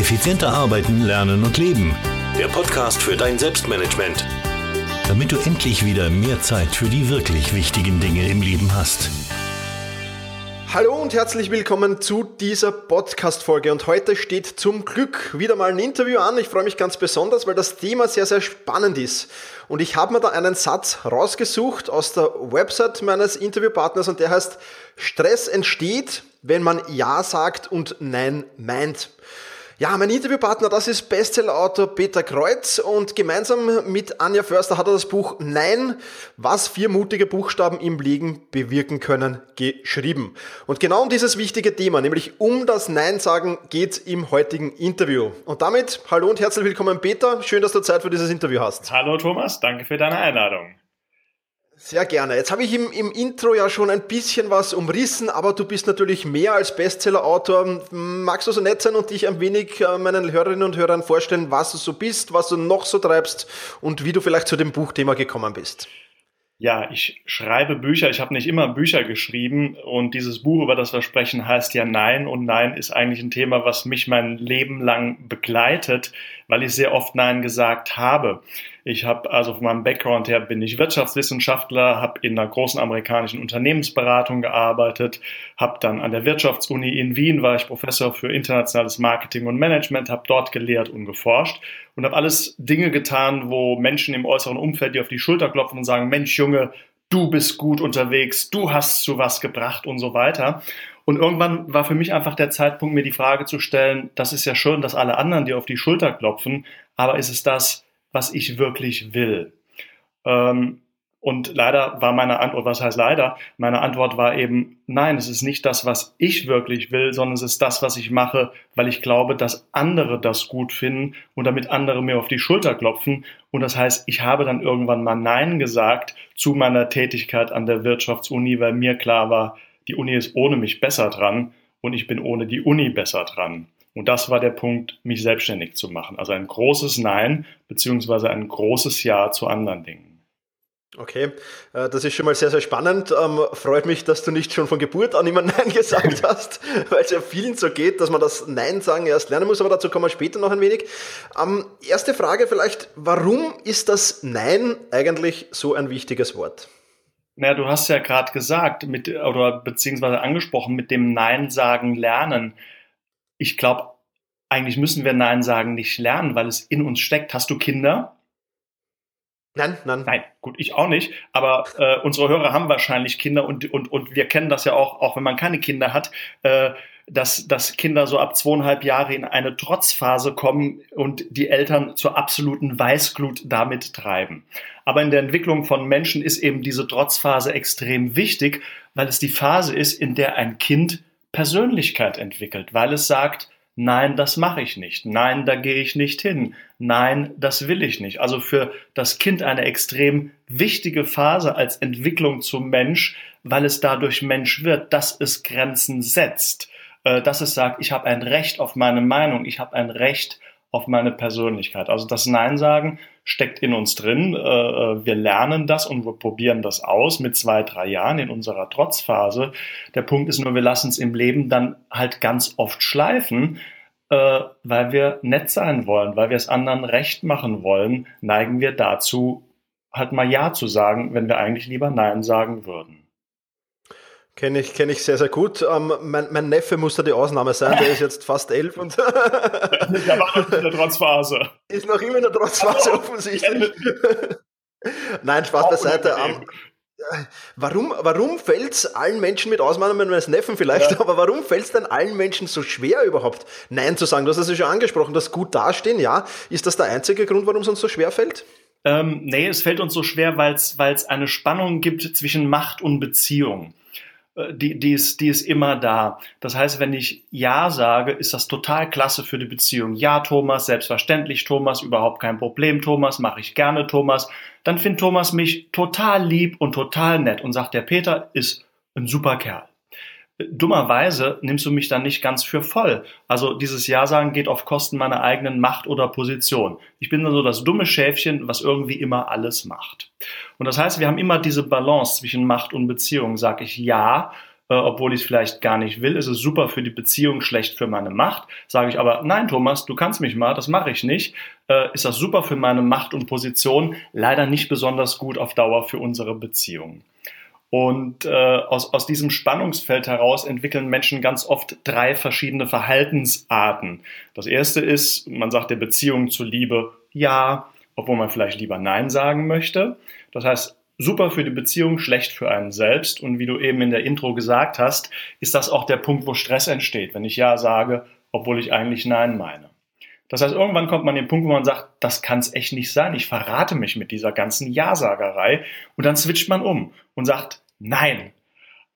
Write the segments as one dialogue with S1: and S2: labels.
S1: Effizienter arbeiten, lernen und leben. Der Podcast für dein Selbstmanagement. Damit du endlich wieder mehr Zeit für die wirklich wichtigen Dinge im Leben hast.
S2: Hallo und herzlich willkommen zu dieser Podcast-Folge. Und heute steht zum Glück wieder mal ein Interview an. Ich freue mich ganz besonders, weil das Thema sehr, sehr spannend ist. Und ich habe mir da einen Satz rausgesucht aus der Website meines Interviewpartners und der heißt, Stress entsteht, wenn man Ja sagt und Nein meint. Ja, mein Interviewpartner, das ist Bestsellerautor Peter Kreuz und gemeinsam mit Anja Förster hat er das Buch Nein, was vier mutige Buchstaben im Leben bewirken können, geschrieben. Und genau um dieses wichtige Thema, nämlich um das Nein sagen, geht's im heutigen Interview. Und damit hallo und herzlich willkommen Peter, schön, dass du Zeit für dieses Interview hast.
S3: Hallo Thomas, danke für deine Einladung.
S2: Sehr gerne. Jetzt habe ich im, im Intro ja schon ein bisschen was umrissen, aber du bist natürlich mehr als Bestseller-Autor. Magst du so nett sein und dich ein wenig äh, meinen Hörerinnen und Hörern vorstellen, was du so bist, was du noch so treibst und wie du vielleicht zu dem Buchthema gekommen bist?
S3: Ja, ich schreibe Bücher. Ich habe nicht immer Bücher geschrieben und dieses Buch über das Versprechen heißt ja Nein und Nein ist eigentlich ein Thema, was mich mein Leben lang begleitet, weil ich sehr oft Nein gesagt habe. Ich habe also von meinem Background her bin ich Wirtschaftswissenschaftler, habe in einer großen amerikanischen Unternehmensberatung gearbeitet, habe dann an der Wirtschaftsuni in Wien war ich Professor für internationales Marketing und Management, habe dort gelehrt und geforscht und habe alles Dinge getan, wo Menschen im äußeren Umfeld dir auf die Schulter klopfen und sagen, Mensch Junge, du bist gut unterwegs, du hast zu was gebracht und so weiter. Und irgendwann war für mich einfach der Zeitpunkt, mir die Frage zu stellen, das ist ja schön, dass alle anderen dir auf die Schulter klopfen, aber ist es das, was ich wirklich will? Ähm, und leider war meine Antwort, was heißt leider? Meine Antwort war eben, nein, es ist nicht das, was ich wirklich will, sondern es ist das, was ich mache, weil ich glaube, dass andere das gut finden und damit andere mir auf die Schulter klopfen. Und das heißt, ich habe dann irgendwann mal Nein gesagt zu meiner Tätigkeit an der Wirtschaftsuni, weil mir klar war, die Uni ist ohne mich besser dran und ich bin ohne die Uni besser dran. Und das war der Punkt, mich selbstständig zu machen. Also ein großes Nein beziehungsweise ein großes Ja zu anderen Dingen.
S2: Okay, äh, das ist schon mal sehr, sehr spannend. Ähm, freut mich, dass du nicht schon von Geburt an immer Nein gesagt hast, weil es ja vielen so geht, dass man das Nein sagen erst lernen muss, aber dazu kommen wir später noch ein wenig. Ähm, erste Frage vielleicht, warum ist das Nein eigentlich so ein wichtiges Wort?
S3: Naja, du hast ja gerade gesagt, mit, oder beziehungsweise angesprochen, mit dem Nein sagen lernen ich glaube, eigentlich müssen wir Nein sagen nicht lernen, weil es in uns steckt. Hast du Kinder?
S2: Nein, nein.
S3: Nein, gut, ich auch nicht. Aber äh, unsere Hörer haben wahrscheinlich Kinder und, und, und wir kennen das ja auch, auch wenn man keine Kinder hat, äh, dass, dass Kinder so ab zweieinhalb Jahre in eine Trotzphase kommen und die Eltern zur absoluten Weißglut damit treiben. Aber in der Entwicklung von Menschen ist eben diese Trotzphase extrem wichtig, weil es die Phase ist, in der ein Kind Persönlichkeit entwickelt, weil es sagt, nein, das mache ich nicht, nein, da gehe ich nicht hin, nein, das will ich nicht. Also für das Kind eine extrem wichtige Phase als Entwicklung zum Mensch, weil es dadurch Mensch wird, dass es Grenzen setzt, äh, dass es sagt, ich habe ein Recht auf meine Meinung, ich habe ein Recht auf meine Persönlichkeit. Also das Nein sagen steckt in uns drin. Äh, äh, wir lernen das und wir probieren das aus mit zwei, drei Jahren in unserer Trotzphase. Der Punkt ist nur, wir lassen es im Leben dann halt ganz oft schleifen, äh, weil wir nett sein wollen, weil wir es anderen recht machen wollen, neigen wir dazu, halt mal Ja zu sagen, wenn wir eigentlich lieber Nein sagen würden.
S2: Kenne ich, kenn ich sehr, sehr gut. Ähm, mein, mein, Neffe muss da die Ausnahme sein, der ist jetzt fast elf und. der
S3: war noch in der Trotzphase.
S2: Ist noch immer in der Trotzphase offensichtlich. Nein, Spaß beiseite. Um, ähm, warum warum fällt es allen Menschen mit Ausnahme meines Neffen vielleicht, ja. aber warum fällt es denn allen Menschen so schwer überhaupt Nein zu sagen? Du hast es ja schon angesprochen, das gut dastehen, ja. Ist das der einzige Grund, warum es uns so schwer fällt?
S3: Ähm, nee, es fällt uns so schwer, weil es eine Spannung gibt zwischen Macht und Beziehung. Äh, die, die, ist, die ist immer da. Das heißt, wenn ich Ja sage, ist das total klasse für die Beziehung. Ja, Thomas, selbstverständlich, Thomas, überhaupt kein Problem, Thomas, mache ich gerne, Thomas. Dann findet Thomas mich total lieb und total nett und sagt, der Peter ist ein super Kerl dummerweise nimmst du mich dann nicht ganz für voll. Also dieses Ja sagen geht auf Kosten meiner eigenen Macht oder Position. Ich bin dann so das dumme Schäfchen, was irgendwie immer alles macht. Und das heißt, wir haben immer diese Balance zwischen Macht und Beziehung. Sag ich Ja, äh, obwohl ich es vielleicht gar nicht will. Es ist super für die Beziehung, schlecht für meine Macht. Sage ich aber, nein, Thomas, du kannst mich mal, das mache ich nicht. Äh, ist das super für meine Macht und Position, leider nicht besonders gut auf Dauer für unsere Beziehung. Und äh, aus, aus diesem Spannungsfeld heraus entwickeln Menschen ganz oft drei verschiedene Verhaltensarten. Das erste ist, man sagt der Beziehung zuliebe ja, obwohl man vielleicht lieber Nein sagen möchte. Das heißt, super für die Beziehung, schlecht für einen selbst. Und wie du eben in der Intro gesagt hast, ist das auch der Punkt, wo Stress entsteht, wenn ich Ja sage, obwohl ich eigentlich Nein meine. Das heißt, irgendwann kommt man an den Punkt, wo man sagt, das kann es echt nicht sein. Ich verrate mich mit dieser ganzen Ja-Sagerei. Und dann switcht man um und sagt Nein.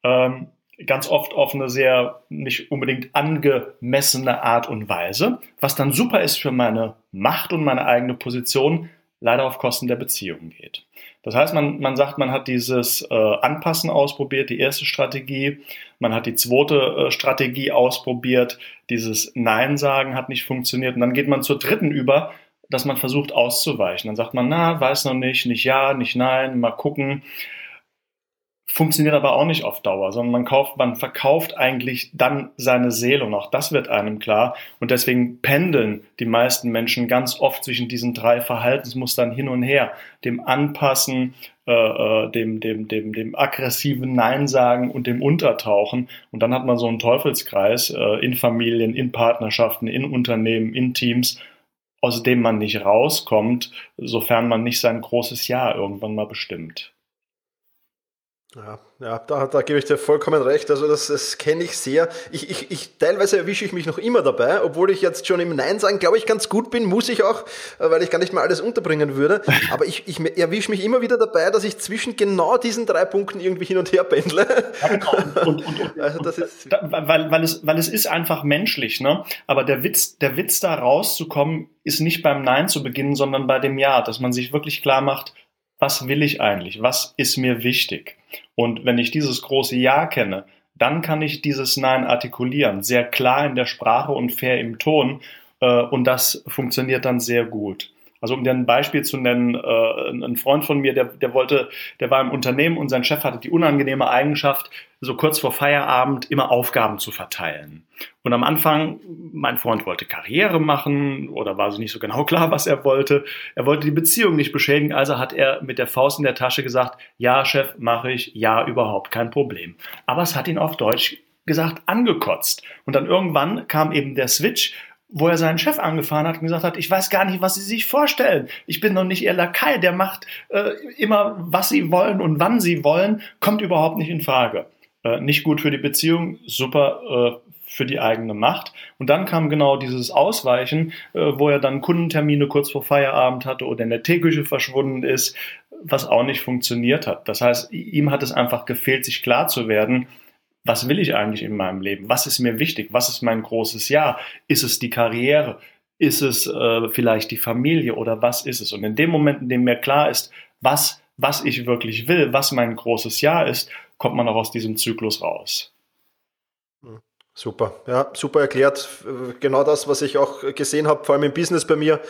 S3: Ähm, ganz oft auf eine sehr nicht unbedingt angemessene Art und Weise, was dann super ist für meine Macht und meine eigene Position, leider auf Kosten der Beziehung geht. Das heißt, man, man sagt, man hat dieses äh, Anpassen ausprobiert, die erste Strategie, man hat die zweite äh, Strategie ausprobiert, dieses Nein sagen hat nicht funktioniert und dann geht man zur dritten über, dass man versucht auszuweichen. Dann sagt man, na, weiß noch nicht, nicht ja, nicht nein, mal gucken funktioniert aber auch nicht auf Dauer, sondern man kauft, man verkauft eigentlich dann seine Seele und auch das wird einem klar. Und deswegen pendeln die meisten Menschen ganz oft zwischen diesen drei Verhaltensmustern hin und her. Dem Anpassen, äh, äh, dem, dem, dem, dem aggressiven Nein sagen und dem Untertauchen. Und dann hat man so einen Teufelskreis äh, in Familien, in Partnerschaften, in Unternehmen, in Teams, aus dem man nicht rauskommt, sofern man nicht sein großes Ja irgendwann mal bestimmt.
S2: Ja, ja da, da gebe ich dir vollkommen recht. Also das, das kenne ich sehr. Ich, ich, ich, teilweise erwische ich mich noch immer dabei, obwohl ich jetzt schon im Nein sagen, glaube ich, ganz gut bin, muss ich auch, äh, weil ich gar nicht mal alles unterbringen würde. Aber ich, ich erwische mich immer wieder dabei, dass ich zwischen genau diesen drei Punkten irgendwie hin und her pendle. Ja, genau.
S3: Und, und, und, also das ist weil, weil, es, weil es ist einfach menschlich, ne? Aber der Witz, der Witz da rauszukommen, ist nicht beim Nein zu beginnen, sondern bei dem Ja, dass man sich wirklich klar macht, was will ich eigentlich? Was ist mir wichtig? Und wenn ich dieses große Ja kenne, dann kann ich dieses Nein artikulieren, sehr klar in der Sprache und fair im Ton. Äh, und das funktioniert dann sehr gut. Also um dir ein Beispiel zu nennen, äh, ein Freund von mir, der, der wollte, der war im Unternehmen und sein Chef hatte die unangenehme Eigenschaft, so kurz vor Feierabend immer Aufgaben zu verteilen. Und am Anfang, mein Freund wollte Karriere machen oder war sich nicht so genau klar, was er wollte. Er wollte die Beziehung nicht beschädigen, also hat er mit der Faust in der Tasche gesagt, ja, Chef, mache ich, ja, überhaupt kein Problem. Aber es hat ihn auf Deutsch gesagt angekotzt. Und dann irgendwann kam eben der Switch wo er seinen Chef angefahren hat und gesagt hat, ich weiß gar nicht, was Sie sich vorstellen. Ich bin noch nicht Ihr Lakai, der macht äh, immer, was Sie wollen und wann Sie wollen, kommt überhaupt nicht in Frage. Äh, nicht gut für die Beziehung, super äh, für die eigene Macht. Und dann kam genau dieses Ausweichen, äh, wo er dann Kundentermine kurz vor Feierabend hatte oder in der Teeküche verschwunden ist, was auch nicht funktioniert hat. Das heißt, ihm hat es einfach gefehlt, sich klar zu werden, was will ich eigentlich in meinem Leben? Was ist mir wichtig? Was ist mein großes Ja? Ist es die Karriere? Ist es äh, vielleicht die Familie oder was ist es? Und in dem Moment, in dem mir klar ist, was, was ich wirklich will, was mein großes Ja ist, kommt man auch aus diesem Zyklus raus.
S2: Super, ja, super erklärt. Genau das, was ich auch gesehen habe, vor allem im Business bei mir,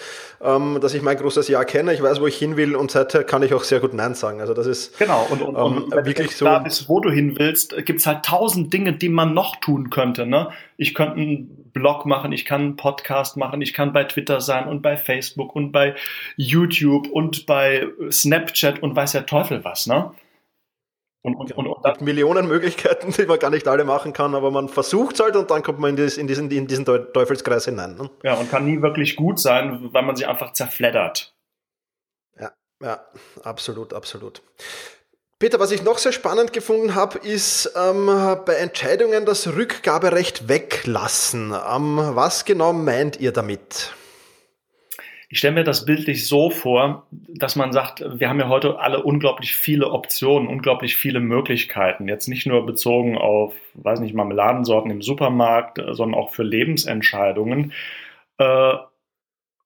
S2: ähm, dass ich mein großes Jahr kenne, ich weiß, wo ich hin will und seither kann ich auch sehr gut Nein sagen. Also das ist
S3: genau und, und, ähm, und wirklich so. Da bist, wo du hin willst, gibt's halt tausend Dinge, die man noch tun könnte. Ne? Ich könnte einen Blog machen, ich kann einen Podcast machen, ich kann bei Twitter sein und bei Facebook und bei YouTube und bei Snapchat und weiß der Teufel was. Ne?
S2: Und, und, und, und Millionen Möglichkeiten, die man gar nicht alle machen kann, aber man versucht es halt und dann kommt man in, dieses, in, diesen, in diesen Teufelskreis hinein. Ne?
S3: Ja, und kann nie wirklich gut sein, weil man sich einfach zerfleddert.
S2: Ja, ja, absolut, absolut. Peter, was ich noch sehr spannend gefunden habe, ist ähm, bei Entscheidungen das Rückgaberecht weglassen. Ähm, was genau meint ihr damit?
S3: Ich stelle mir das bildlich so vor, dass man sagt, wir haben ja heute alle unglaublich viele Optionen, unglaublich viele Möglichkeiten. Jetzt nicht nur bezogen auf, weiß nicht, Marmeladensorten im Supermarkt, sondern auch für Lebensentscheidungen. Äh,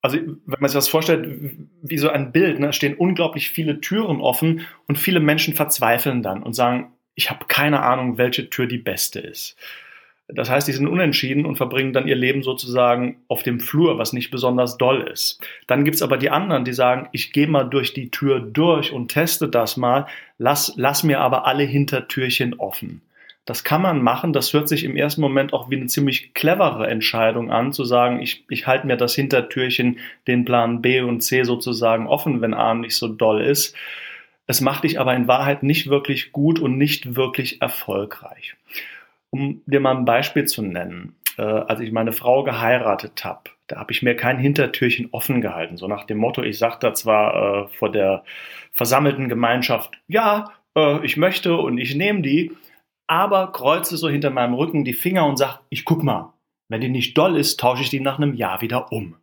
S3: also wenn man sich das vorstellt, wie so ein Bild, ne, stehen unglaublich viele Türen offen und viele Menschen verzweifeln dann und sagen, ich habe keine Ahnung, welche Tür die beste ist. Das heißt, die sind unentschieden und verbringen dann ihr Leben sozusagen auf dem Flur, was nicht besonders doll ist. Dann gibt's aber die anderen, die sagen, ich gehe mal durch die Tür durch und teste das mal, lass, lass mir aber alle Hintertürchen offen. Das kann man machen. Das hört sich im ersten Moment auch wie eine ziemlich clevere Entscheidung an, zu sagen, ich, ich halte mir das Hintertürchen, den Plan B und C sozusagen offen, wenn A nicht so doll ist. Es macht dich aber in Wahrheit nicht wirklich gut und nicht wirklich erfolgreich. Um dir mal ein Beispiel zu nennen. Äh, als ich meine Frau geheiratet habe, da habe ich mir kein Hintertürchen offen gehalten. So nach dem Motto, ich sagte zwar äh, vor der versammelten Gemeinschaft, ja, äh, ich möchte und ich nehme die, aber kreuze so hinter meinem Rücken die Finger und sag, ich guck mal, wenn die nicht doll ist, tausche ich die nach einem Jahr wieder um.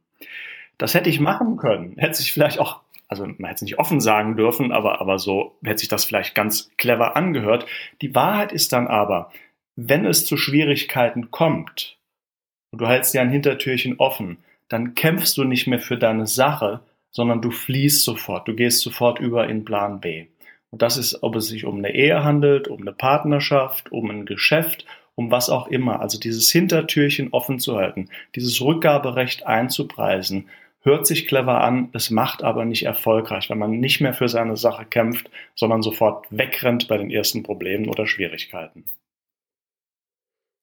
S3: Das hätte ich machen können. Hätte sich vielleicht auch, also man hätte es nicht offen sagen dürfen, aber, aber so hätte sich das vielleicht ganz clever angehört. Die Wahrheit ist dann aber, wenn es zu Schwierigkeiten kommt und du hältst dir ein Hintertürchen offen, dann kämpfst du nicht mehr für deine Sache, sondern du fließt sofort, du gehst sofort über in Plan B. Und das ist, ob es sich um eine Ehe handelt, um eine Partnerschaft, um ein Geschäft, um was auch immer. Also dieses Hintertürchen offen zu halten, dieses Rückgaberecht einzupreisen, hört sich clever an, es macht aber nicht erfolgreich, wenn man nicht mehr für seine Sache kämpft, sondern sofort wegrennt bei den ersten Problemen oder Schwierigkeiten.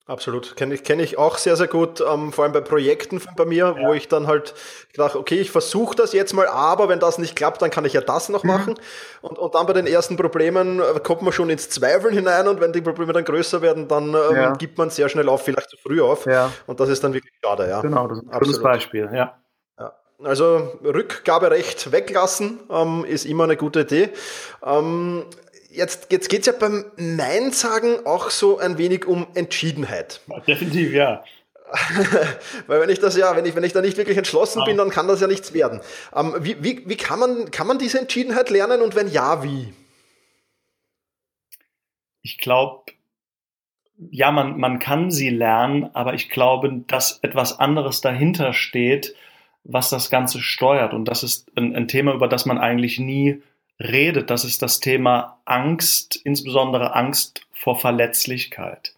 S2: Absolut, kenne ich, kenn ich auch sehr, sehr gut, ähm, vor allem bei Projekten bei mir, ja. wo ich dann halt gedacht, okay, ich versuche das jetzt mal, aber wenn das nicht klappt, dann kann ich ja das noch mhm. machen. Und, und dann bei den ersten Problemen äh, kommt man schon ins Zweifeln hinein und wenn die Probleme dann größer werden, dann ähm, ja. gibt man sehr schnell auf, vielleicht zu früh auf. Ja. Und das ist dann wirklich schade, ja.
S3: Genau, das ist ein gutes Beispiel, ja.
S2: Also Rückgaberecht weglassen ähm, ist immer eine gute Idee. Ähm, Jetzt, jetzt geht es ja beim Nein sagen auch so ein wenig um Entschiedenheit.
S3: Definitiv, ja.
S2: Weil wenn ich das ja, wenn ich, wenn ich da nicht wirklich entschlossen ja. bin, dann kann das ja nichts werden. Ähm, wie wie, wie kann, man, kann man diese Entschiedenheit lernen und wenn ja, wie?
S3: Ich glaube, ja, man, man kann sie lernen, aber ich glaube, dass etwas anderes dahinter steht, was das Ganze steuert. Und das ist ein, ein Thema, über das man eigentlich nie redet, das ist das Thema Angst, insbesondere Angst vor Verletzlichkeit.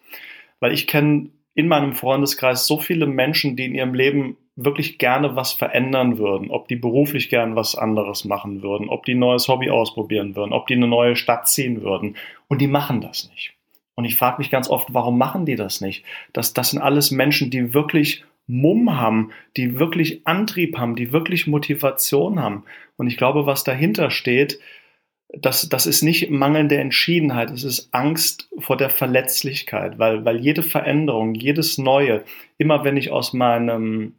S3: Weil ich kenne in meinem Freundeskreis so viele Menschen, die in ihrem Leben wirklich gerne was verändern würden, ob die beruflich gern was anderes machen würden, ob die ein neues Hobby ausprobieren würden, ob die eine neue Stadt ziehen würden. Und die machen das nicht. Und ich frage mich ganz oft, warum machen die das nicht? Das, das sind alles Menschen, die wirklich Mumm haben, die wirklich Antrieb haben, die wirklich Motivation haben. Und ich glaube, was dahinter steht, das, das ist nicht mangelnde Entschiedenheit, es ist Angst vor der Verletzlichkeit, weil, weil jede Veränderung, jedes Neue, immer wenn ich aus meinem,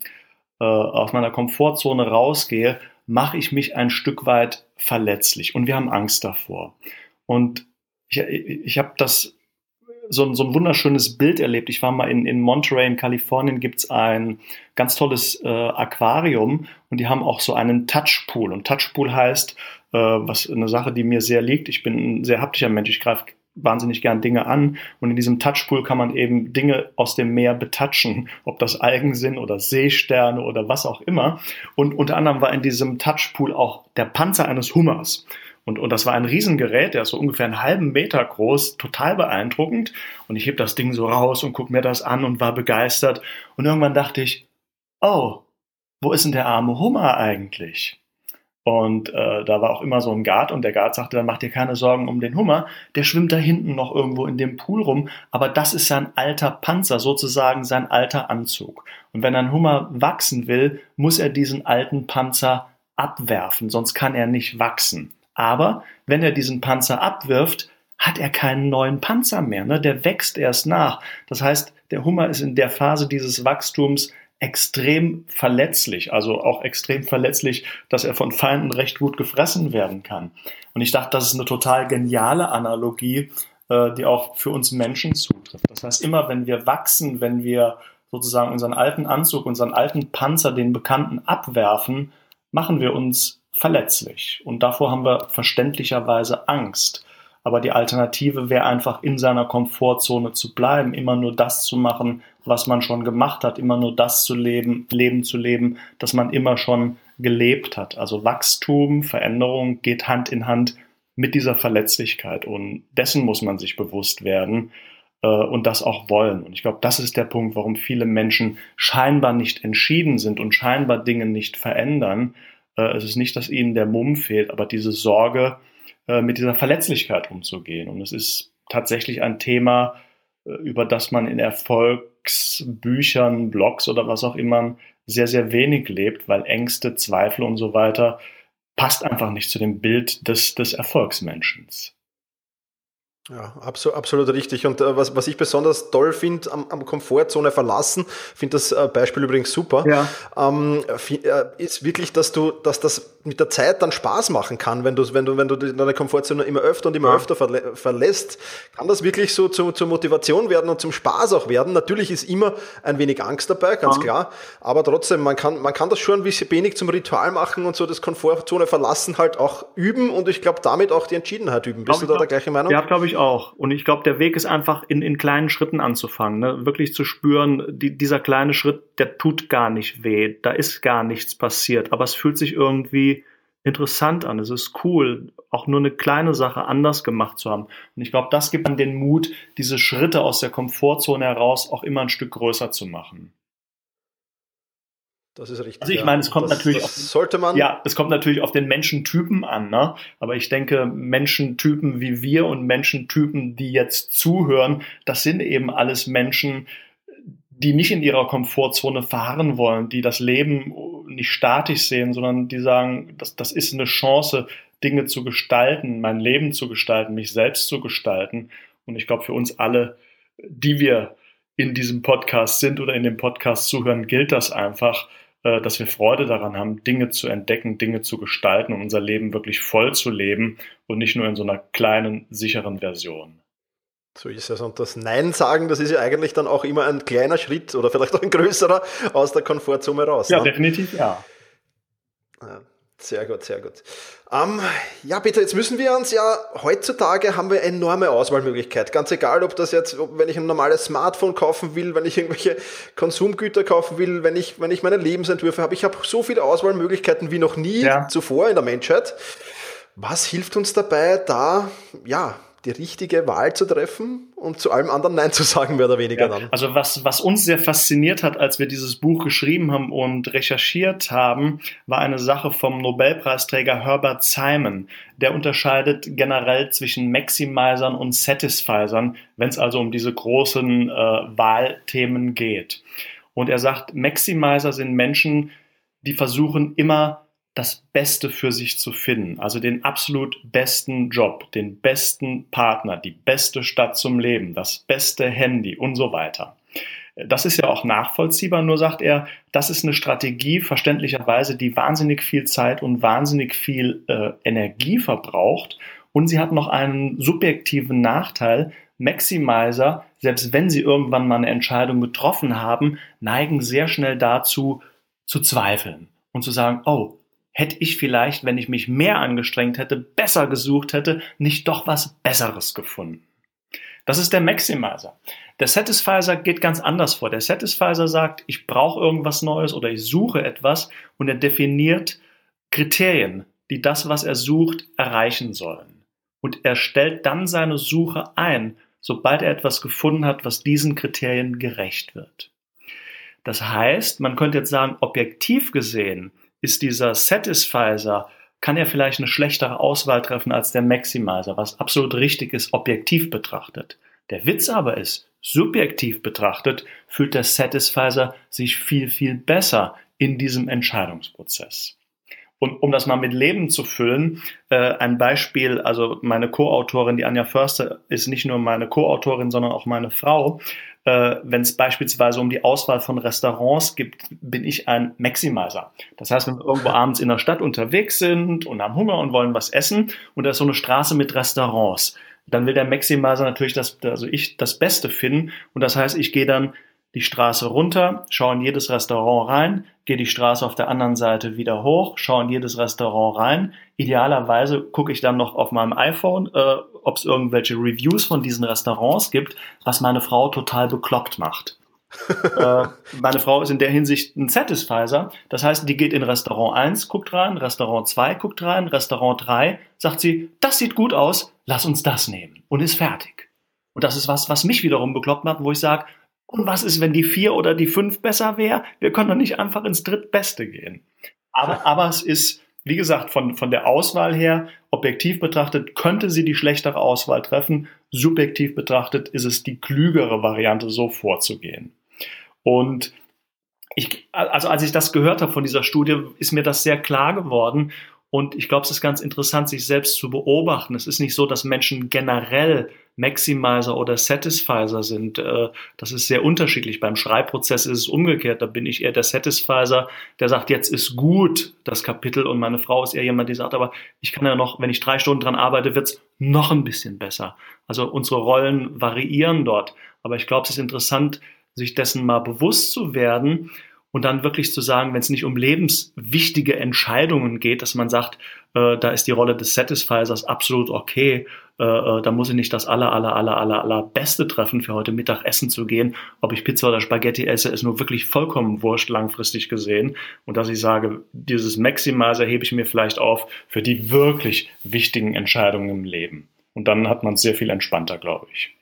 S3: äh, aus meiner Komfortzone rausgehe, mache ich mich ein Stück weit verletzlich und wir haben Angst davor. Und ich, ich habe das so, so ein wunderschönes Bild erlebt. Ich war mal in, in Monterey in Kalifornien, gibt's ein ganz tolles äh, Aquarium und die haben auch so einen Touchpool. Und Touchpool heißt, äh, was eine Sache, die mir sehr liegt. Ich bin ein sehr haptischer Mensch, ich greife wahnsinnig gern Dinge an und in diesem Touchpool kann man eben Dinge aus dem Meer betatschen, ob das Algen sind oder Seesterne oder was auch immer. Und unter anderem war in diesem Touchpool auch der Panzer eines Hummers. Und, und das war ein Riesengerät, der ist so ungefähr einen halben Meter groß, total beeindruckend. Und ich heb das Ding so raus und guck mir das an und war begeistert. Und irgendwann dachte ich, oh, wo ist denn der arme Hummer eigentlich? Und äh, da war auch immer so ein Guard und der Guard sagte, dann mach dir keine Sorgen um den Hummer, der schwimmt da hinten noch irgendwo in dem Pool rum, aber das ist sein alter Panzer, sozusagen sein alter Anzug. Und wenn ein Hummer wachsen will, muss er diesen alten Panzer abwerfen, sonst kann er nicht wachsen. Aber wenn er diesen Panzer abwirft, hat er keinen neuen Panzer mehr. Ne? Der wächst erst nach. Das heißt, der Hummer ist in der Phase dieses Wachstums extrem verletzlich, also auch extrem verletzlich, dass er von Feinden recht gut gefressen werden kann. Und ich dachte, das ist eine total geniale Analogie, äh, die auch für uns Menschen zutrifft. Das heißt, immer wenn wir wachsen, wenn wir sozusagen unseren alten Anzug, unseren alten Panzer, den Bekannten abwerfen, machen wir uns verletzlich. Und davor haben wir verständlicherweise Angst. Aber die Alternative wäre einfach in seiner Komfortzone zu bleiben, immer nur das zu machen, was man schon gemacht hat, immer nur das zu leben, Leben zu leben, das man immer schon gelebt hat. Also Wachstum, Veränderung geht Hand in Hand mit dieser Verletzlichkeit und dessen muss man sich bewusst werden äh, und das auch wollen. Und ich glaube, das ist der Punkt, warum viele Menschen scheinbar nicht entschieden sind und scheinbar Dinge nicht verändern, äh, es ist nicht, dass ihnen der Mumm fehlt, aber diese Sorge, äh, mit dieser Verletzlichkeit umzugehen. Und es ist tatsächlich ein Thema, äh, über das man in Erfolgsbüchern, Blogs oder was auch immer sehr, sehr wenig lebt, weil Ängste, Zweifel und so weiter passt einfach nicht zu dem Bild des, des Erfolgsmenschens.
S2: Ja, absolut, absolut richtig. Und äh, was, was ich besonders toll finde, am, am Komfortzone verlassen, finde das äh, Beispiel übrigens super, ja. ähm, äh, ist wirklich, dass du, dass das mit der Zeit dann Spaß machen kann, wenn du, wenn du, wenn du deine Komfortzone immer öfter und immer ja. öfter verlä verlässt, kann das wirklich so zu, zur Motivation werden und zum Spaß auch werden. Natürlich ist immer ein wenig Angst dabei, ganz ja. klar, aber trotzdem, man kann, man kann das schon ein bisschen wenig zum Ritual machen und so das Komfortzone verlassen halt auch üben und ich glaube damit auch die Entschiedenheit üben.
S3: Bist glaub du da der gleichen Meinung? Ja, glaube ich auch. Und ich glaube, der Weg ist einfach in, in kleinen Schritten anzufangen, ne? wirklich zu spüren, die, dieser kleine Schritt, der tut gar nicht weh, da ist gar nichts passiert, aber es fühlt sich irgendwie interessant an. Es ist cool, auch nur eine kleine Sache anders gemacht zu haben. Und ich glaube, das gibt dann den Mut, diese Schritte aus der Komfortzone heraus auch immer ein Stück größer zu machen.
S2: Das ist richtig.
S3: Also ich meine, es kommt das, natürlich das
S2: auf, sollte man.
S3: Ja, es kommt natürlich auf den Menschentypen an, ne? Aber ich denke, Menschentypen wie wir und Menschentypen, die jetzt zuhören, das sind eben alles Menschen, die nicht in ihrer Komfortzone fahren wollen, die das Leben nicht statisch sehen, sondern die sagen, das, das ist eine Chance, Dinge zu gestalten, mein Leben zu gestalten, mich selbst zu gestalten. Und ich glaube, für uns alle, die wir in diesem Podcast sind oder in dem Podcast zuhören, gilt das einfach, dass wir Freude daran haben, Dinge zu entdecken, Dinge zu gestalten und unser Leben wirklich voll zu leben und nicht nur in so einer kleinen, sicheren Version.
S2: So ist es. Und das Nein sagen, das ist ja eigentlich dann auch immer ein kleiner Schritt oder vielleicht auch ein größerer aus der Komfortzone raus.
S3: Ja, ne? definitiv, ja.
S2: ja. Sehr gut, sehr gut. Ähm, ja, Peter, jetzt müssen wir uns ja, heutzutage haben wir enorme Auswahlmöglichkeit. Ganz egal, ob das jetzt, ob, wenn ich ein normales Smartphone kaufen will, wenn ich irgendwelche Konsumgüter kaufen will, wenn ich, wenn ich meine Lebensentwürfe habe. Ich habe so viele Auswahlmöglichkeiten wie noch nie ja. zuvor in der Menschheit. Was hilft uns dabei, da, ja, die richtige Wahl zu treffen und zu allem anderen Nein zu sagen, mehr oder weniger ja, dann.
S3: Also was, was uns sehr fasziniert hat, als wir dieses Buch geschrieben haben und recherchiert haben, war eine Sache vom Nobelpreisträger Herbert Simon. Der unterscheidet generell zwischen Maximizern und Satisfizern, wenn es also um diese großen äh, Wahlthemen geht. Und er sagt, Maximizer sind Menschen, die versuchen immer das Beste für sich zu finden, also den absolut besten Job, den besten Partner, die beste Stadt zum Leben, das beste Handy und so weiter. Das ist ja auch nachvollziehbar, nur sagt er, das ist eine Strategie, verständlicherweise, die wahnsinnig viel Zeit und wahnsinnig viel äh, Energie verbraucht. Und sie hat noch einen subjektiven Nachteil. Maximizer, selbst wenn sie irgendwann mal eine Entscheidung getroffen haben, neigen sehr schnell dazu, zu zweifeln und zu sagen, oh, hätte ich vielleicht, wenn ich mich mehr angestrengt hätte, besser gesucht hätte, nicht doch was Besseres gefunden. Das ist der Maximizer. Der Satisfizer geht ganz anders vor. Der Satisfizer sagt, ich brauche irgendwas Neues oder ich suche etwas und er definiert Kriterien, die das, was er sucht, erreichen sollen. Und er stellt dann seine Suche ein, sobald er etwas gefunden hat, was diesen Kriterien gerecht wird. Das heißt, man könnte jetzt sagen, objektiv gesehen ist dieser Satisfizer, kann er vielleicht eine schlechtere Auswahl treffen als der Maximizer, was absolut richtig ist, objektiv betrachtet. Der Witz aber ist, subjektiv betrachtet, fühlt der Satisfizer sich viel, viel besser in diesem Entscheidungsprozess. Und um das mal mit Leben zu füllen, äh, ein Beispiel, also meine Co-Autorin, die Anja Förster, ist nicht nur meine Co-Autorin, sondern auch meine Frau äh, wenn es beispielsweise um die Auswahl von Restaurants gibt, bin ich ein Maximizer. Das heißt, wenn wir irgendwo abends in der Stadt unterwegs sind und haben Hunger und wollen was essen und da ist so eine Straße mit Restaurants, dann will der Maximizer natürlich das, also ich das Beste finden und das heißt, ich gehe dann die Straße runter, schaue in jedes Restaurant rein, gehe die Straße auf der anderen Seite wieder hoch, schaue in jedes Restaurant rein. Idealerweise gucke ich dann noch auf meinem iPhone, äh, ob es irgendwelche Reviews von diesen Restaurants gibt, was meine Frau total bekloppt macht. äh, meine Frau ist in der Hinsicht ein Satisfizer. Das heißt, die geht in Restaurant 1, guckt rein, Restaurant 2 guckt rein, Restaurant 3, sagt sie, das sieht gut aus, lass uns das nehmen und ist fertig. Und das ist was, was mich wiederum bekloppt macht, wo ich sage, und was ist, wenn die vier oder die fünf besser wäre? Wir können doch nicht einfach ins Drittbeste gehen. Aber, aber es ist wie gesagt, von, von der Auswahl her, objektiv betrachtet, könnte sie die schlechtere Auswahl treffen. Subjektiv betrachtet ist es die klügere Variante, so vorzugehen. Und ich, also als ich das gehört habe von dieser Studie, ist mir das sehr klar geworden. Und ich glaube, es ist ganz interessant, sich selbst zu beobachten. Es ist nicht so, dass Menschen generell Maximizer oder Satisfizer sind. Äh, das ist sehr unterschiedlich. Beim Schreibprozess ist es umgekehrt. Da bin ich eher der Satisfizer, der sagt, jetzt ist gut das Kapitel und meine Frau ist eher jemand, die sagt, aber ich kann ja noch, wenn ich drei Stunden dran arbeite, wird's noch ein bisschen besser. Also unsere Rollen variieren dort. Aber ich glaube, es ist interessant, sich dessen mal bewusst zu werden und dann wirklich zu sagen, wenn es nicht um lebenswichtige Entscheidungen geht, dass man sagt, äh, da ist die Rolle des Satisfizers absolut okay, äh, äh, da muss ich nicht das aller, aller, aller, aller, aller Beste treffen, für heute Mittag essen zu gehen. Ob ich Pizza oder Spaghetti esse, ist nur wirklich vollkommen wurscht, langfristig gesehen. Und dass ich sage, dieses Maximizer hebe ich mir vielleicht auf für die wirklich wichtigen Entscheidungen im Leben. Und dann hat man es sehr viel entspannter, glaube ich.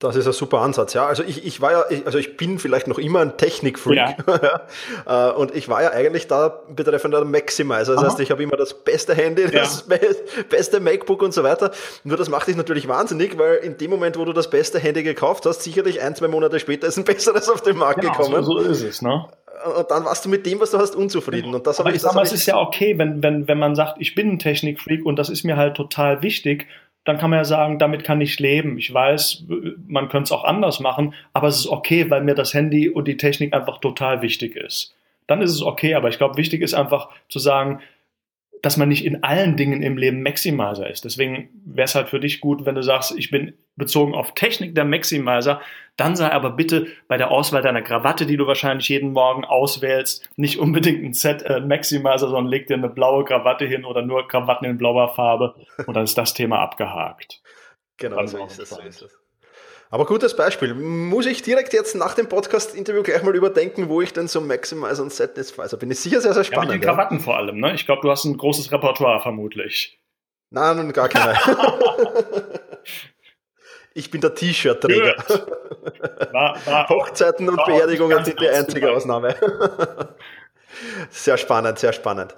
S2: Das ist ein super Ansatz, ja. Also ich, ich war ja, ich, also ich bin vielleicht noch immer ein Technikfreak. Ja. Äh, und ich war ja eigentlich da betreffend der Maximizer. Das Aha. heißt, ich habe immer das beste Handy, ja. das beste MacBook und so weiter. Nur das macht dich natürlich wahnsinnig, weil in dem Moment, wo du das beste Handy gekauft hast, sicherlich ein, zwei Monate später ist ein besseres auf den Markt genau, gekommen.
S3: So, so ist es, ne?
S2: Und dann warst du mit dem, was du hast, unzufrieden. Und das
S3: Aber ich, ich sag mal, es ist ja okay, wenn, wenn, wenn man sagt, ich bin ein Technikfreak und das ist mir halt total wichtig dann kann man ja sagen, damit kann ich leben. Ich weiß, man könnte es auch anders machen, aber es ist okay, weil mir das Handy und die Technik einfach total wichtig ist. Dann ist es okay, aber ich glaube, wichtig ist einfach zu sagen, dass man nicht in allen Dingen im Leben Maximizer ist. Deswegen wäre es halt für dich gut, wenn du sagst, ich bin bezogen auf Technik der Maximizer, dann sei aber bitte bei der Auswahl deiner Krawatte, die du wahrscheinlich jeden Morgen auswählst, nicht unbedingt ein Set äh, Maximizer, sondern leg dir eine blaue Krawatte hin oder nur Krawatten in blauer Farbe und dann ist das Thema abgehakt.
S2: Genau, so ist, es, so ist es. Aber gutes Beispiel. Muss ich direkt jetzt nach dem Podcast-Interview gleich mal überdenken, wo ich denn so Maximizer und Setness bin ich sicher sehr, sehr spannend. Ja,
S3: mit den Krawatten ja. vor allem, ne? Ich glaube, du hast ein großes Repertoire vermutlich.
S2: Nein, gar keine. ich bin der T-Shirt-Träger. Hochzeiten und Beerdigungen sind die einzige Ausnahme. sehr spannend, sehr spannend.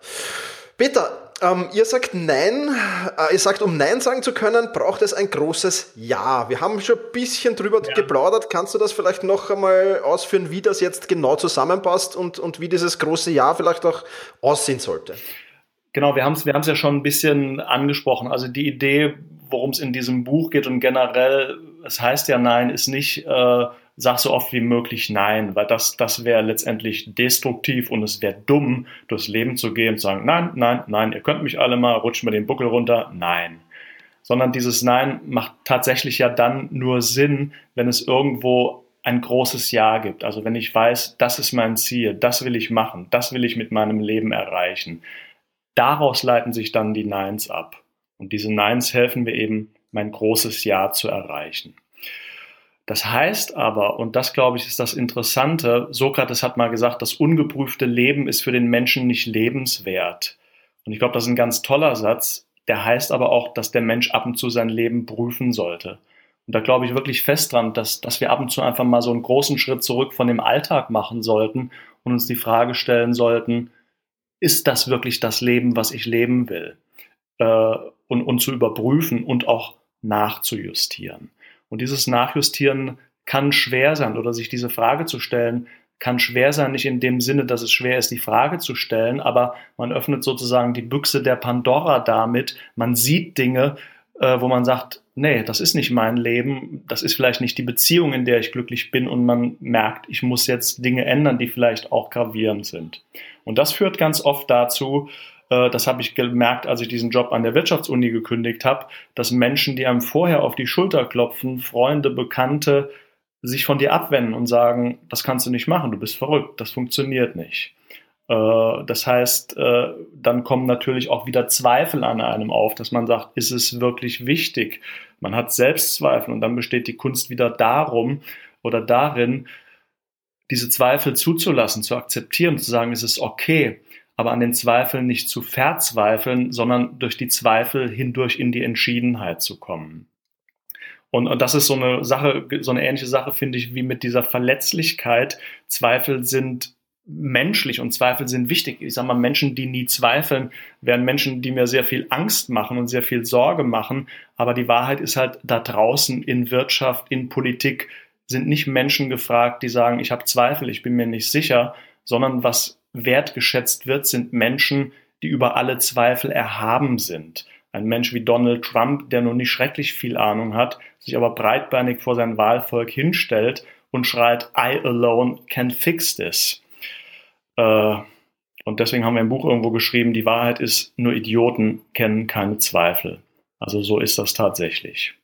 S2: Peter, ähm, ihr sagt Nein, äh, ihr sagt, um Nein sagen zu können, braucht es ein großes Ja. Wir haben schon ein bisschen drüber ja. geplaudert. Kannst du das vielleicht noch einmal ausführen, wie das jetzt genau zusammenpasst und, und wie dieses große Ja vielleicht auch aussehen sollte?
S3: Genau, wir haben es wir ja schon ein bisschen angesprochen. Also die Idee, worum es in diesem Buch geht und generell, es heißt ja Nein, ist nicht, äh, sag so oft wie möglich Nein, weil das, das wäre letztendlich destruktiv und es wäre dumm, durchs Leben zu gehen und zu sagen, nein, nein, nein, ihr könnt mich alle mal, rutscht mir den Buckel runter, nein. Sondern dieses Nein macht tatsächlich ja dann nur Sinn, wenn es irgendwo ein großes Ja gibt. Also wenn ich weiß, das ist mein Ziel, das will ich machen, das will ich mit meinem Leben erreichen. Daraus leiten sich dann die Neins ab. Und diese Neins helfen mir eben, mein großes Ja zu erreichen. Das heißt aber, und das glaube ich ist das Interessante, Sokrates hat mal gesagt, das ungeprüfte Leben ist für den Menschen nicht lebenswert. Und ich glaube, das ist ein ganz toller Satz. Der heißt aber auch, dass der Mensch ab und zu sein Leben prüfen sollte. Und da glaube ich wirklich fest dran, dass, dass wir ab und zu einfach mal so einen großen Schritt zurück von dem Alltag machen sollten und uns die Frage stellen sollten, ist das wirklich das Leben, was ich leben will? Äh, und, und zu überprüfen und auch nachzujustieren. Und dieses Nachjustieren kann schwer sein oder sich diese Frage zu stellen, kann schwer sein, nicht in dem Sinne, dass es schwer ist, die Frage zu stellen, aber man öffnet sozusagen die Büchse der Pandora damit. Man sieht Dinge, äh, wo man sagt, nee, das ist nicht mein Leben, das ist vielleicht nicht die Beziehung, in der ich glücklich bin und man merkt, ich muss jetzt Dinge ändern, die vielleicht auch gravierend sind. Und das führt ganz oft dazu, äh, das habe ich gemerkt, als ich diesen Job an der Wirtschaftsuni gekündigt habe, dass Menschen, die einem vorher auf die Schulter klopfen, Freunde, Bekannte, sich von dir abwenden und sagen, das kannst du nicht machen, du bist verrückt, das funktioniert nicht. Äh, das heißt, äh, dann kommen natürlich auch wieder Zweifel an einem auf, dass man sagt, ist es wirklich wichtig? Man hat Selbstzweifel und dann besteht die Kunst wieder darum oder darin, diese Zweifel zuzulassen, zu akzeptieren, zu sagen, es ist okay aber an den Zweifeln nicht zu verzweifeln, sondern durch die Zweifel hindurch in die Entschiedenheit zu kommen. Und, und das ist so eine Sache, so eine ähnliche Sache, finde ich, wie mit dieser Verletzlichkeit. Zweifel sind menschlich und Zweifel sind wichtig. Ich sage mal, Menschen, die nie zweifeln, wären Menschen, die mir sehr viel Angst machen und sehr viel Sorge machen. Aber die Wahrheit ist halt, da draußen in Wirtschaft, in Politik sind nicht Menschen gefragt, die sagen, ich habe Zweifel, ich bin mir nicht sicher, sondern was wertgeschätzt wird, sind Menschen, die über alle Zweifel erhaben sind. Ein Mensch wie Donald Trump, der nur nicht schrecklich viel Ahnung hat, sich aber breitbeinig vor sein Wahlvolk hinstellt und schreit, I alone can fix this. Äh, und deswegen haben wir im Buch irgendwo geschrieben, die Wahrheit ist, nur Idioten kennen keine Zweifel. Also so ist das tatsächlich.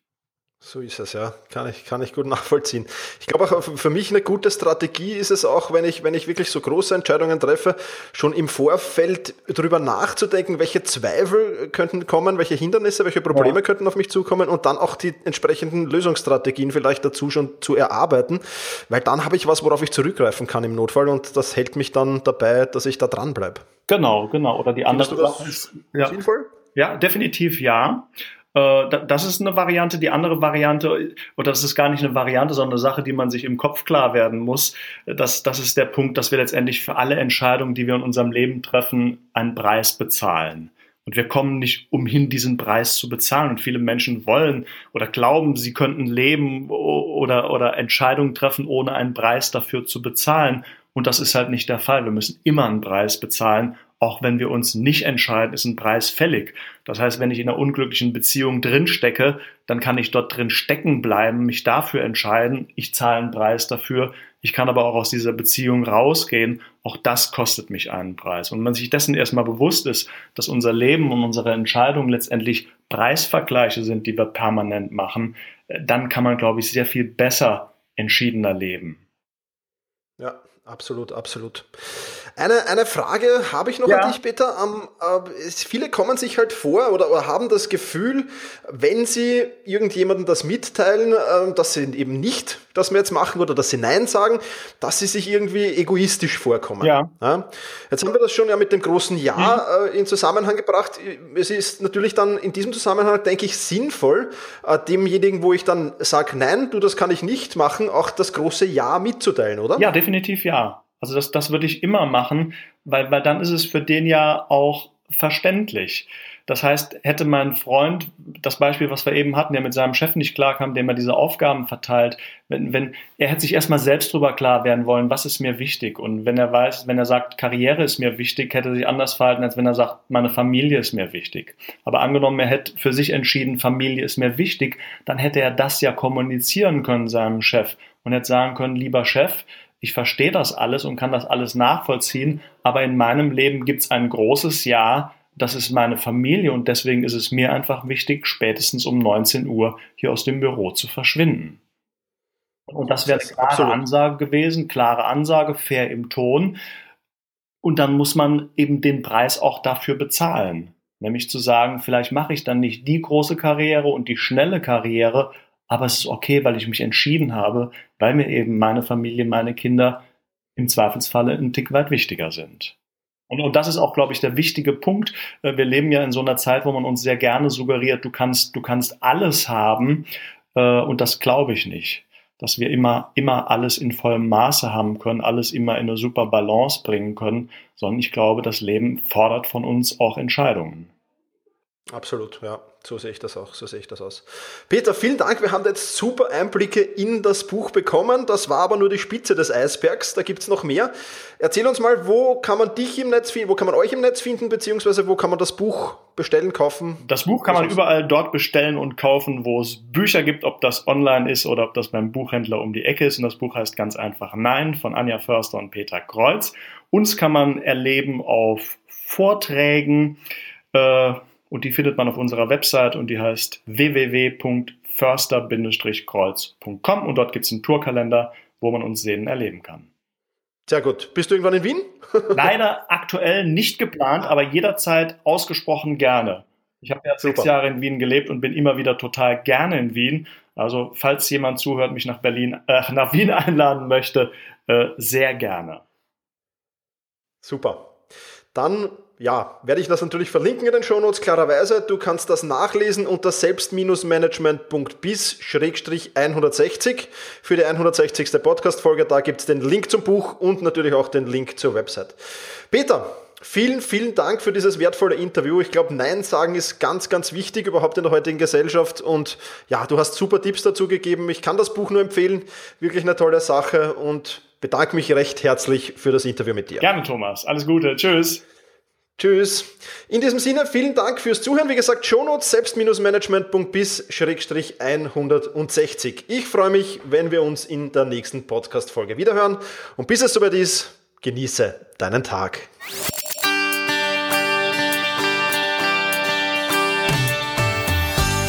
S2: So ist es, ja. Kann ich, kann ich gut nachvollziehen. Ich glaube auch für mich eine gute Strategie ist es auch, wenn ich, wenn ich wirklich so große Entscheidungen treffe, schon im Vorfeld darüber nachzudenken, welche Zweifel könnten kommen, welche Hindernisse, welche Probleme ja. könnten auf mich zukommen und dann auch die entsprechenden Lösungsstrategien vielleicht dazu schon zu erarbeiten, weil dann habe ich was, worauf ich zurückgreifen kann im Notfall und das hält mich dann dabei, dass ich da dran bleibe.
S3: Genau, genau. Oder die andere Sache ist, ja. sinnvoll? Ja, definitiv ja. Äh, das ist eine Variante. Die andere Variante, oder das ist gar nicht eine Variante, sondern eine Sache, die man sich im Kopf klar werden muss. Das, das ist der Punkt, dass wir letztendlich für alle Entscheidungen, die wir in unserem Leben treffen, einen Preis bezahlen. Und wir kommen nicht umhin, diesen Preis zu bezahlen. Und viele Menschen wollen oder glauben, sie könnten leben oder, oder Entscheidungen treffen, ohne einen Preis dafür zu bezahlen. Und das ist halt nicht der Fall. Wir müssen immer einen Preis bezahlen, auch wenn wir uns nicht entscheiden, ist ein Preis fällig. Das heißt, wenn ich in einer unglücklichen Beziehung drin stecke, dann kann ich dort drin stecken bleiben, mich dafür entscheiden, ich zahle einen Preis dafür. Ich kann aber auch aus dieser Beziehung rausgehen. Auch das kostet mich einen Preis. Und wenn man sich dessen erstmal bewusst ist, dass unser Leben und unsere Entscheidungen letztendlich Preisvergleiche sind, die wir permanent machen, dann kann man, glaube ich, sehr viel besser entschiedener leben.
S2: Ja, absolut, absolut. Eine, eine Frage habe ich noch ja. an dich, Peter. Um, äh, viele kommen sich halt vor oder, oder, haben das Gefühl, wenn sie irgendjemandem das mitteilen, äh, dass sie eben nicht das wir jetzt machen oder dass sie Nein sagen, dass sie sich irgendwie egoistisch vorkommen. Ja. ja? Jetzt haben wir das schon ja mit dem großen Ja mhm. äh, in Zusammenhang gebracht. Es ist natürlich dann in diesem Zusammenhang, denke ich, sinnvoll, äh, demjenigen, wo ich dann sage, nein, du, das kann ich nicht machen, auch das große Ja mitzuteilen, oder?
S3: Ja, definitiv ja. Also das, das würde ich immer machen, weil, weil dann ist es für den ja auch verständlich. Das heißt, hätte mein Freund, das Beispiel, was wir eben hatten, der mit seinem Chef nicht klarkam, dem er diese Aufgaben verteilt, wenn, wenn, er hätte sich erstmal selbst darüber klar werden wollen, was ist mir wichtig. Und wenn er weiß, wenn er sagt, Karriere ist mir wichtig, hätte er sich anders verhalten, als wenn er sagt, meine Familie ist mir wichtig. Aber angenommen, er hätte für sich entschieden, Familie ist mir wichtig, dann hätte er das ja kommunizieren können seinem Chef und hätte sagen können, lieber Chef, ich verstehe das alles und kann das alles nachvollziehen, aber in meinem Leben gibt es ein großes Ja, das ist meine Familie und deswegen ist es mir einfach wichtig, spätestens um 19 Uhr hier aus dem Büro zu verschwinden. Und das wäre eine klare Absolut. Ansage gewesen, klare Ansage, fair im Ton. Und dann muss man eben den Preis auch dafür bezahlen. Nämlich zu sagen, vielleicht mache ich dann nicht die große Karriere und die schnelle Karriere, aber es ist okay, weil ich mich entschieden habe, weil mir eben meine Familie, meine Kinder im Zweifelsfalle ein Tick weit wichtiger sind. Und, und das ist auch, glaube ich, der wichtige Punkt. Äh, wir leben ja in so einer Zeit, wo man uns sehr gerne suggeriert, du kannst, du kannst alles haben. Äh, und das glaube ich nicht. Dass wir immer, immer alles in vollem Maße haben können, alles immer in eine super Balance bringen können, sondern ich glaube, das Leben fordert von uns auch Entscheidungen.
S2: Absolut, ja. So sehe ich das auch, so sehe ich das aus. Peter, vielen Dank. Wir haben jetzt super Einblicke in das Buch bekommen. Das war aber nur die Spitze des Eisbergs. Da gibt es noch mehr. Erzähl uns mal, wo kann man dich im Netz finden, wo kann man euch im Netz finden, beziehungsweise wo kann man das Buch bestellen, kaufen?
S3: Das Buch kann man überall dort bestellen und kaufen, wo es Bücher gibt, ob das online ist oder ob das beim Buchhändler um die Ecke ist. Und das Buch heißt ganz einfach Nein von Anja Förster und Peter Kreuz. Uns kann man erleben auf Vorträgen. Äh, und die findet man auf unserer Website und die heißt www.förster-kreuz.com und dort gibt es einen Tourkalender, wo man uns sehen erleben kann.
S2: Sehr gut. Bist du irgendwann in Wien?
S3: Leider aktuell nicht geplant, aber jederzeit ausgesprochen gerne. Ich habe ja sechs Jahre in Wien gelebt und bin immer wieder total gerne in Wien. Also falls jemand zuhört, mich nach Berlin, äh, nach Wien einladen möchte, äh, sehr gerne.
S2: Super. Dann ja, werde ich das natürlich verlinken in den Shownotes, klarerweise. Du kannst das nachlesen unter selbst-management.bis-160 für die 160. Podcast-Folge. Da gibt es den Link zum Buch und natürlich auch den Link zur Website. Peter, Vielen, vielen Dank für dieses wertvolle Interview. Ich glaube, Nein sagen ist ganz, ganz wichtig überhaupt in der heutigen Gesellschaft. Und ja, du hast super Tipps dazu gegeben. Ich kann das Buch nur empfehlen. Wirklich eine tolle Sache und bedanke mich recht herzlich für das Interview mit dir.
S3: Gerne, Thomas. Alles Gute. Tschüss.
S2: Tschüss. In diesem Sinne, vielen Dank fürs Zuhören. Wie gesagt, Shownotes selbst-management.bis-160. Ich freue mich, wenn wir uns in der nächsten Podcast-Folge wiederhören. Und bis es soweit ist, genieße deinen Tag.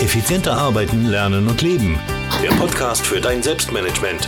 S1: Effizienter arbeiten, lernen und leben. Der Podcast für dein Selbstmanagement.